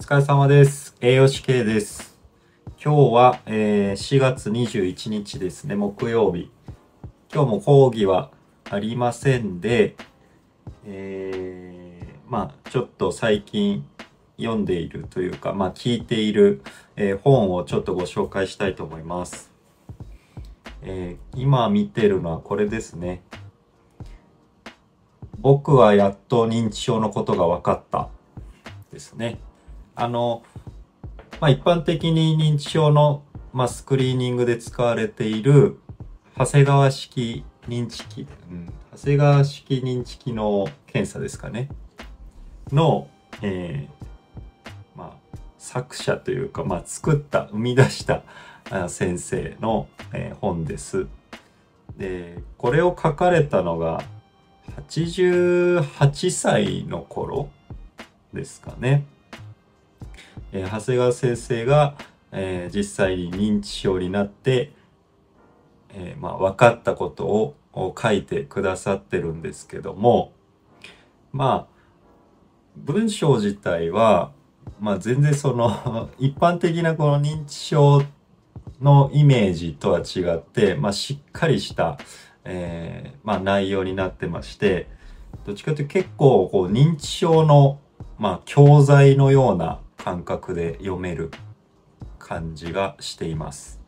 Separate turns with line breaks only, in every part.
疲れ様です。栄養士系です。今日は、えー4月21日ですね、木曜日。今日も講義はありませんで、えーまあちょっと最近読んでいるというか、まあ聞いている、えー本をちょっとご紹介したいと思います。えー今見てるのはこれですね。僕はやっと認知症のことが分かったですね。あの、まあ、一般的に認知症の、まあ、スクリーニングで使われている長谷川式認知機、うん、長谷川式認知機能検査ですかね。の、えーまあ、作者というか、まあ、作った、生み出したあ先生の、えー本です。で、これを書かれたのが、88歳の頃ですかね。えー長谷川先生が、えー実際に認知症になって、えーまあ、分かったことを書いてくださってるんですけどもまあ文章自体は、まあ、全然その 一般的なこの認知症のイメージとは違って、まあ、しっかりした、えーまあ、内容になってましてどっちかというと結構こう認知症の、まあ、教材のような感覚で読める感じがしています。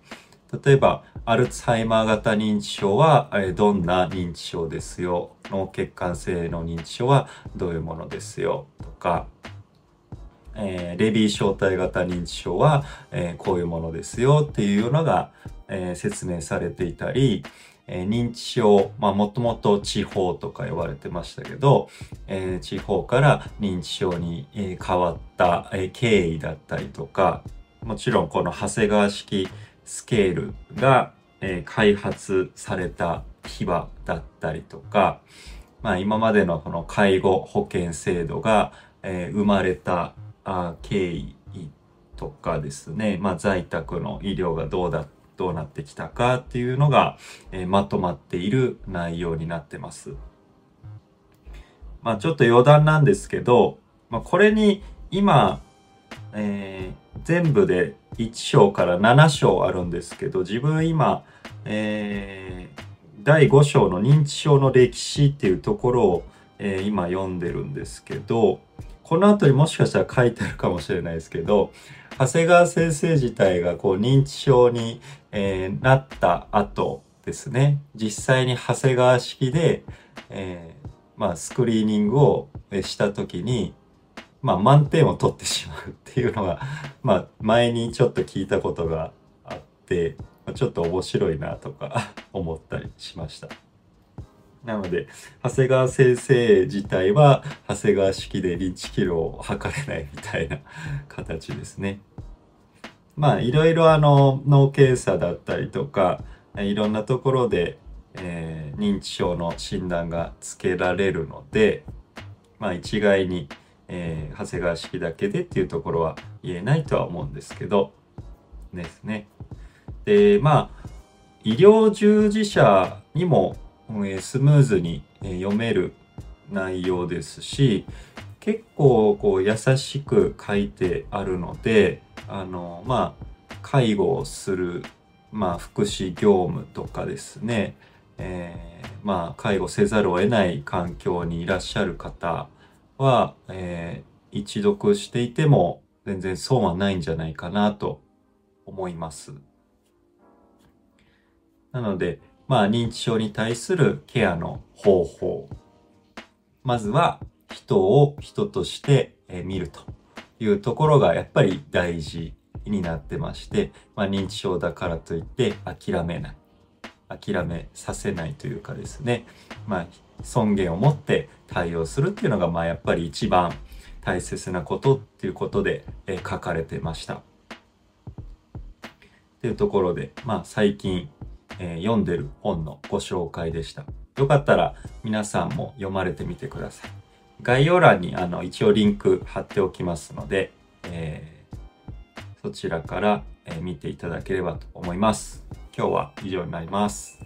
例えば、アルツハイマー型認知症は、えどんな認知症ですよ？脳血管性の認知症はどういうものですよ？とか、えーレビー小体型認知症は、えーこういうものですよ？っていうのが、えー説明されていたり、え認知症、まあもともと地方とか呼ばれてましたけど、えー地方から認知症に、え変わった、え経緯だったりとか、もちろんこの長谷川式スケールが、え開発された秘話だったりとか、まあ今までのこの介護保険制度が、え生まれた経緯とかですね、まあ在宅の医療がどうだ、どうなってきたかっていうのが、えーまとまっている内容になってます。まあちょっと余談なんですけど、まあこれに今、えー全部で1章から7章あるんですけど、自分今、えー第5章の認知症の歴史っていうところを、えー今読んでるんですけど、この後にもしかしたら書いてあるかもしれないですけど、長谷川先生自体がこう認知症に、えーなった後ですね、実際に長谷川式で、えーまあ、スクリーニングをした時に、まあ、満点を取ってしまうっていうのが、まあ、前にちょっと聞いたことがあって、ちょっと面白いなとか思ったりしました。なので、長谷川先生自体は、長谷川式で認知機能を測れないみたいな形ですね。まあ、いろいろあの、脳検査だったりとか、いろんなところで、えー認知症の診断がつけられるので、まあ一概に、えー長谷川式だけでっていうところは言えないとは思うんですけど、ですね。で、まあ、医療従事者にも、えスムーズに、読める内容ですし、結構こう優しく書いてあるので、あの、まあ、介護をする、まあ、福祉業務とかですね、えーまあ、介護せざるを得ない環境にいらっしゃる方は、えー一読していても全然損はないんじゃないかなと思います。なので、まあ、認知症に対するケアの方法。まずは、人を人として見るというところがやっぱり大事になってまして、まあ、認知症だからといって諦めない。諦めさせないというかですね、まあ、尊厳を持って対応するっていうのが、まあ、やっぱり一番大切なことっていうことで、え書かれてました。っていうところで、まあ、最近、えー読んでる本のご紹介でした。よかったら皆さんも読まれてみてください。概要欄にあの一応リンク貼っておきますので、えーそちらから、見ていただければと思います。今日は以上になります。